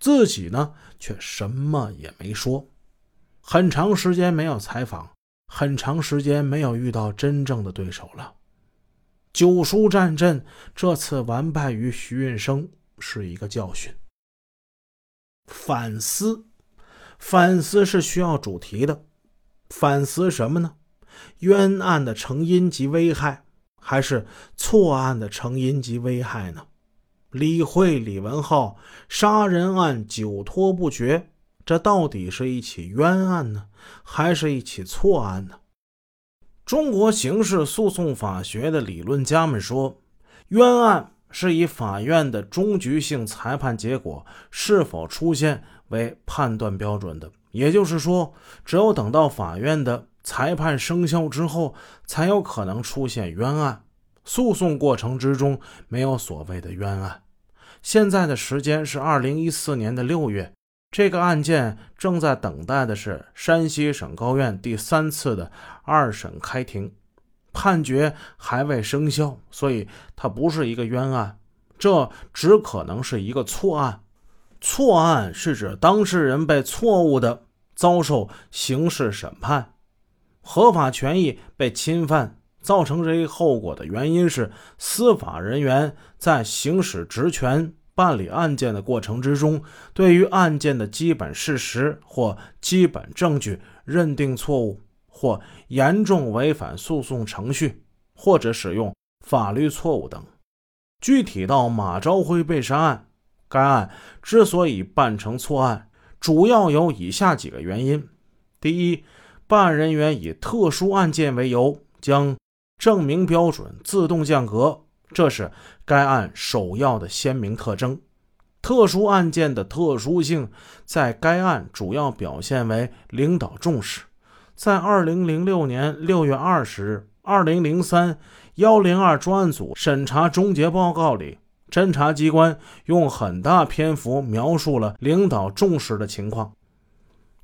自己呢却什么也没说。很长时间没有采访，很长时间没有遇到真正的对手了。九叔战阵这次完败于徐运生是一个教训。反思，反思是需要主题的。反思什么呢？冤案的成因及危害，还是错案的成因及危害呢？李慧、李文浩杀人案久拖不决，这到底是一起冤案呢，还是一起错案呢？中国刑事诉讼法学的理论家们说，冤案是以法院的终局性裁判结果是否出现为判断标准的。也就是说，只有等到法院的裁判生效之后，才有可能出现冤案。诉讼过程之中没有所谓的冤案。现在的时间是二零一四年的六月，这个案件正在等待的是山西省高院第三次的二审开庭，判决还未生效，所以它不是一个冤案，这只可能是一个错案。错案是指当事人被错误的遭受刑事审判，合法权益被侵犯，造成这一后果的原因是司法人员在行使职权办理案件的过程之中，对于案件的基本事实或基本证据认定错误，或严重违反诉讼程序，或者使用法律错误等。具体到马朝辉被杀案。该案之所以办成错案，主要有以下几个原因：第一，办案人员以特殊案件为由，将证明标准自动降格，这是该案首要的鲜明特征。特殊案件的特殊性，在该案主要表现为领导重视。在二零零六年六月二十日，二零零三幺零二专案组审查终结报告里。侦查机关用很大篇幅描述了领导重视的情况。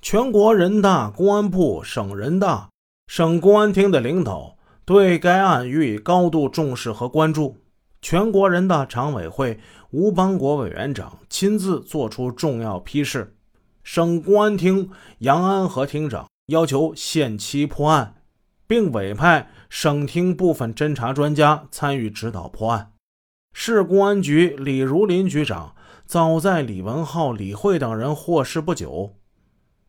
全国人大、公安部、省人大、省公安厅的领导对该案予以高度重视和关注。全国人大常委会吴邦国委员长亲自作出重要批示。省公安厅杨安和厅长要求限期破案，并委派省厅部分侦查专家参与指导破案。市公安局李如林局长早在李文浩、李慧等人获释不久，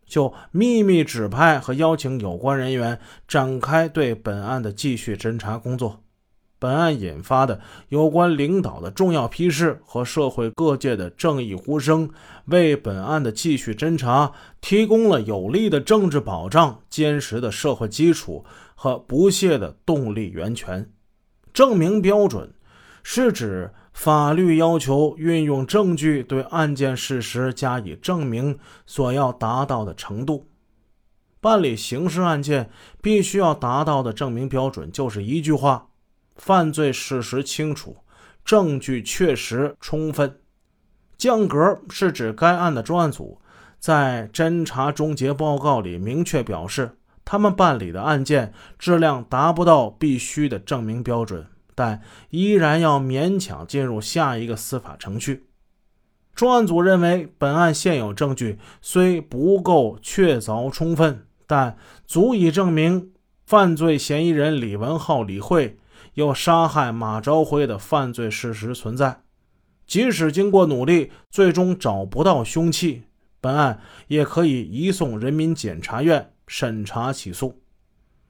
就秘密指派和邀请有关人员展开对本案的继续侦查工作。本案引发的有关领导的重要批示和社会各界的正义呼声，为本案的继续侦查提供了有力的政治保障、坚实的社会基础和不懈的动力源泉。证明标准。是指法律要求运用证据对案件事实加以证明所要达到的程度。办理刑事案件必须要达到的证明标准就是一句话：犯罪事实清楚，证据确实充分。降格是指该案的专案组在侦查终结报告里明确表示，他们办理的案件质量达不到必须的证明标准。但依然要勉强进入下一个司法程序。专案组认为，本案现有证据虽不够确凿充分，但足以证明犯罪嫌疑人李文浩、李慧有杀害马朝辉的犯罪事实存在。即使经过努力，最终找不到凶器，本案也可以移送人民检察院审查起诉。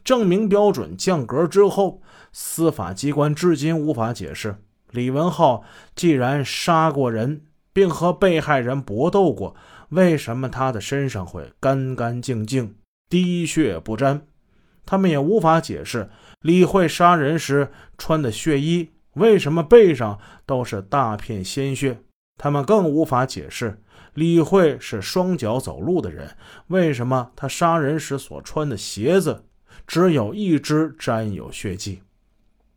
证明标准降格之后，司法机关至今无法解释李文浩既然杀过人，并和被害人搏斗过，为什么他的身上会干干净净、滴血不沾？他们也无法解释李慧杀人时穿的血衣为什么背上都是大片鲜血。他们更无法解释李慧是双脚走路的人，为什么他杀人时所穿的鞋子？只有一只沾有血迹。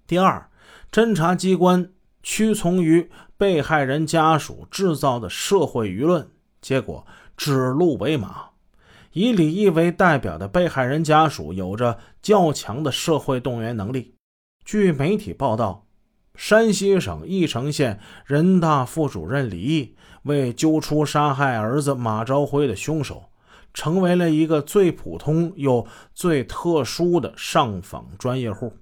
第二，侦查机关屈从于被害人家属制造的社会舆论，结果指鹿为马。以李毅为代表的被害人家属有着较强的社会动员能力。据媒体报道，山西省翼城县人大副主任李毅为揪出杀害儿子马朝辉的凶手，成为了一个最普通又最特殊的上访专业户。